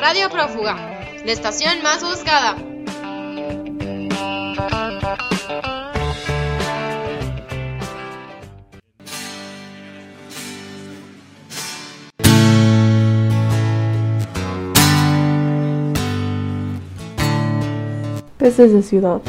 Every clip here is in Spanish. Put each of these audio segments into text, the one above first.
Radio Prófuga, la estación más buscada. Peces de ciudad.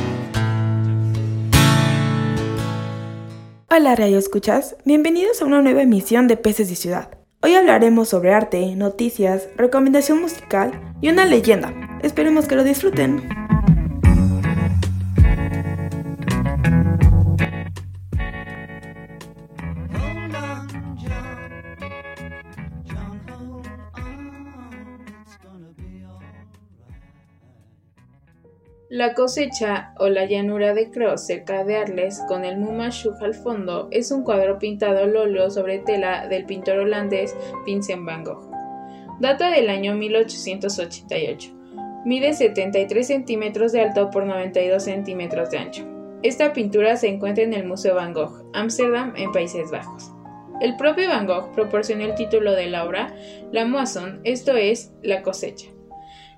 Hola Radio Escuchas, bienvenidos a una nueva emisión de Peces de Ciudad. Hoy hablaremos sobre arte, noticias, recomendación musical y una leyenda. Esperemos que lo disfruten. La cosecha o la llanura de Cross cerca de Arles con el Mumashuk al fondo es un cuadro pintado al óleo sobre tela del pintor holandés Vincent van Gogh. Data del año 1888. Mide 73 centímetros de alto por 92 centímetros de ancho. Esta pintura se encuentra en el Museo Van Gogh, Ámsterdam, en Países Bajos. El propio Van Gogh proporcionó el título de la obra La Moisson, esto es, la cosecha.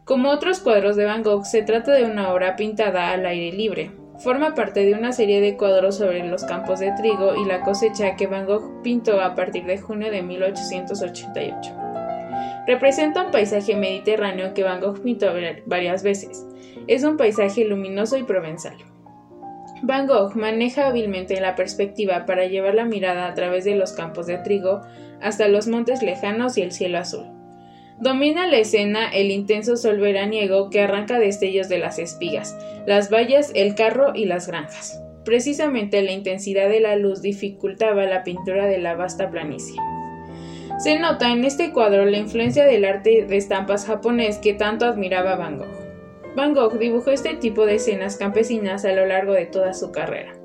Como otros cuadros de Van Gogh, se trata de una obra pintada al aire libre. Forma parte de una serie de cuadros sobre los campos de trigo y la cosecha que Van Gogh pintó a partir de junio de 1888. Representa un paisaje mediterráneo que Van Gogh pintó varias veces. Es un paisaje luminoso y provenzal. Van Gogh maneja hábilmente la perspectiva para llevar la mirada a través de los campos de trigo hasta los montes lejanos y el cielo azul. Domina la escena el intenso sol veraniego que arranca destellos de las espigas, las vallas, el carro y las granjas. Precisamente la intensidad de la luz dificultaba la pintura de la vasta planicie. Se nota en este cuadro la influencia del arte de estampas japonés que tanto admiraba Van Gogh. Van Gogh dibujó este tipo de escenas campesinas a lo largo de toda su carrera.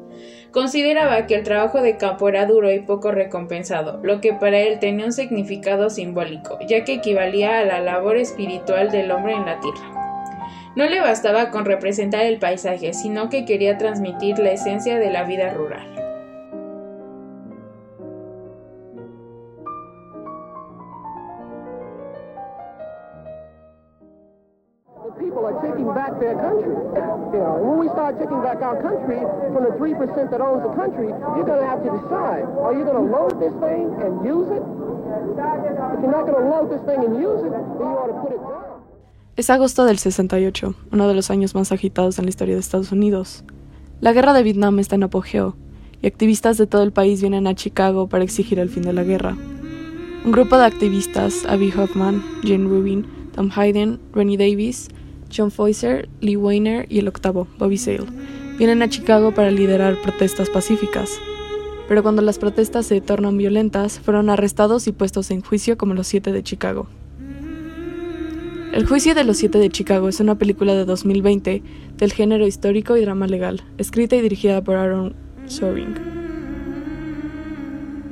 Consideraba que el trabajo de campo era duro y poco recompensado, lo que para él tenía un significado simbólico, ya que equivalía a la labor espiritual del hombre en la tierra. No le bastaba con representar el paisaje, sino que quería transmitir la esencia de la vida rural. People are taking back their country. You know, when we start taking back our country from the 3% that owns the country, you're going to have to decide, are you going to load this thing and use it? If you're not going to load this thing and use it, then you ought to put it down. Es agosto del 68, uno de los años más agitados en la historia de Estados Unidos. La guerra de Vietnam está en apogeo, y activistas de todo el país vienen a Chicago para exigir el fin de la guerra. Un grupo de activistas, Abby Hoffman, Jane Rubin, Tom Hayden, Rennie Davis, John Foiser, Lee Weiner y el octavo, Bobby Sale, vienen a Chicago para liderar protestas pacíficas. Pero cuando las protestas se tornan violentas, fueron arrestados y puestos en juicio como los siete de Chicago. El juicio de los siete de Chicago es una película de 2020 del género histórico y drama legal, escrita y dirigida por Aaron Sorkin.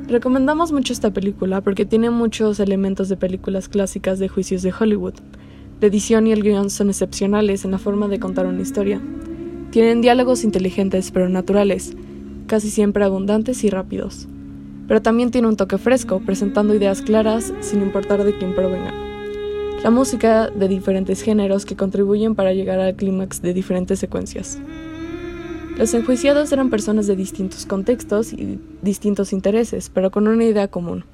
Recomendamos mucho esta película porque tiene muchos elementos de películas clásicas de juicios de Hollywood. La edición y el guion son excepcionales en la forma de contar una historia. Tienen diálogos inteligentes pero naturales, casi siempre abundantes y rápidos. Pero también tiene un toque fresco, presentando ideas claras sin importar de quién provengan. La música de diferentes géneros que contribuyen para llegar al clímax de diferentes secuencias. Los enjuiciados eran personas de distintos contextos y distintos intereses, pero con una idea común.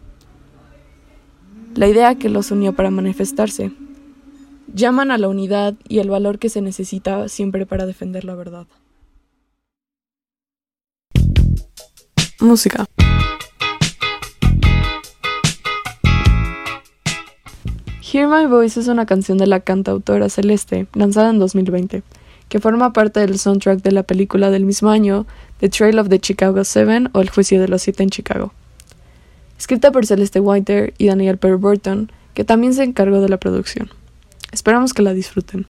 La idea que los unió para manifestarse. Llaman a la unidad y el valor que se necesita siempre para defender la verdad. Música. Hear My Voice es una canción de la cantautora Celeste, lanzada en 2020, que forma parte del soundtrack de la película del mismo año, The Trail of the Chicago Seven o El Juicio de los Siete en Chicago. Escrita por Celeste Whiter y Daniel Perry Burton, que también se encargó de la producción. Esperamos que la disfruten.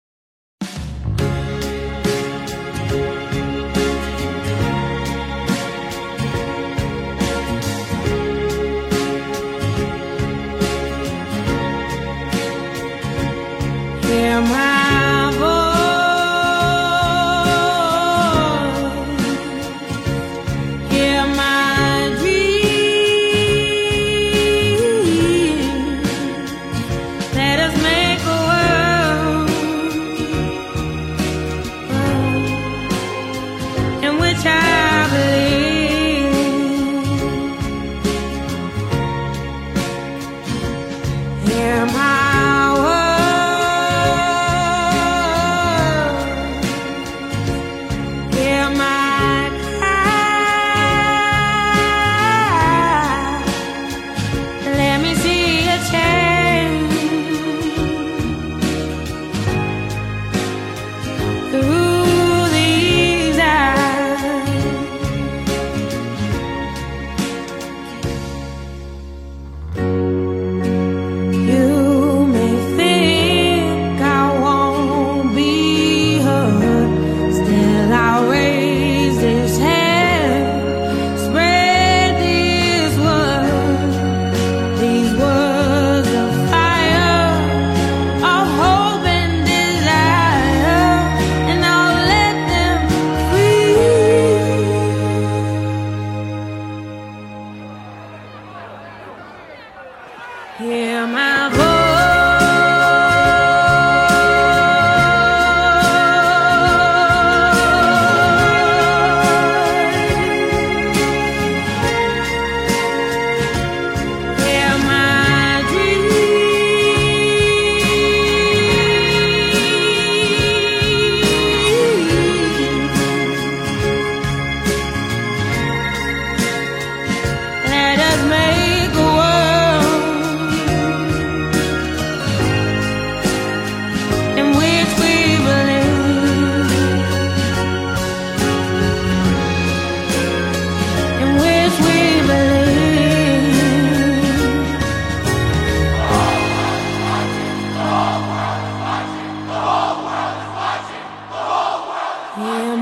Hear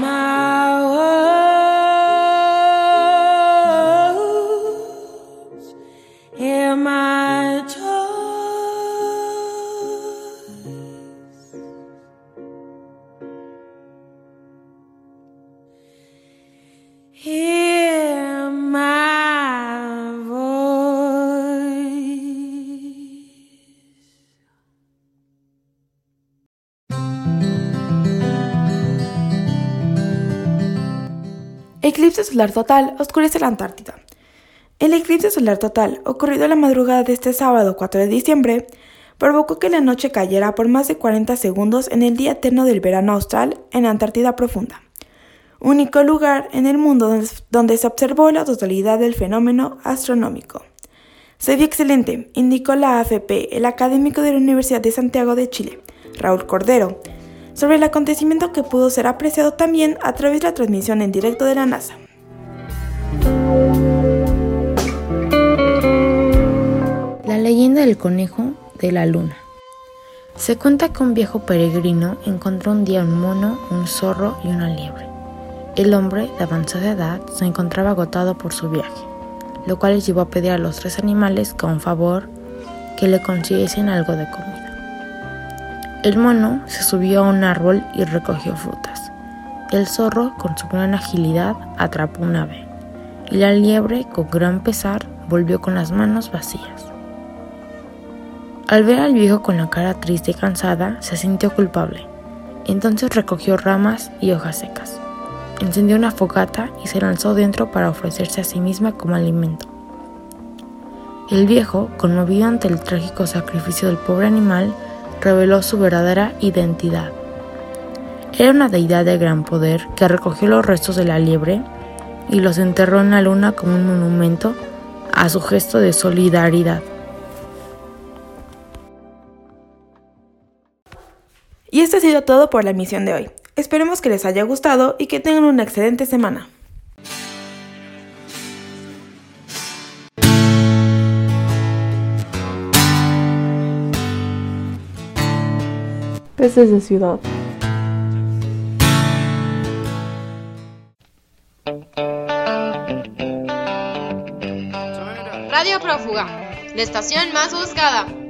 Eclipse solar total oscurece la Antártida. El eclipse solar total, ocurrido la madrugada de este sábado 4 de diciembre, provocó que la noche cayera por más de 40 segundos en el día eterno del verano austral en la Antártida profunda, único lugar en el mundo donde- se observó la totalidad del fenómeno astronómico. Se vio excelente, indicó la AFP, el académico de la Universidad de Santiago de Chile, Raúl Cordero, sobre el acontecimiento que pudo ser apreciado también a través de la transmisión en directo de la NASA. Leyenda del conejo de la luna. Se cuenta que un viejo peregrino encontró un día un mono, un zorro y una liebre. El hombre, de avanzada edad, se encontraba agotado por su viaje, lo cual le llevó a pedir a los tres animales con favor que le consiguiesen algo de comida. El mono se subió a un árbol y recogió frutas. El zorro, con su gran agilidad, atrapó un ave. Y la liebre, con gran pesar, volvió con las manos vacías. Al ver al viejo con la cara triste y cansada, se sintió culpable. Entonces recogió ramas y hojas secas. Encendió una fogata y se lanzó dentro para ofrecerse a sí misma como alimento. El viejo, conmovido ante el trágico sacrificio del pobre animal, reveló su verdadera identidad. Era una deidad de gran poder que recogió los restos de la liebre y los enterró en la luna como un monumento a su gesto de solidaridad. Y esto ha sido todo por la emisión de hoy. Esperemos que les haya gustado y que tengan una excelente semana. Peces de ciudad. Radio Prófuga, la estación más buscada.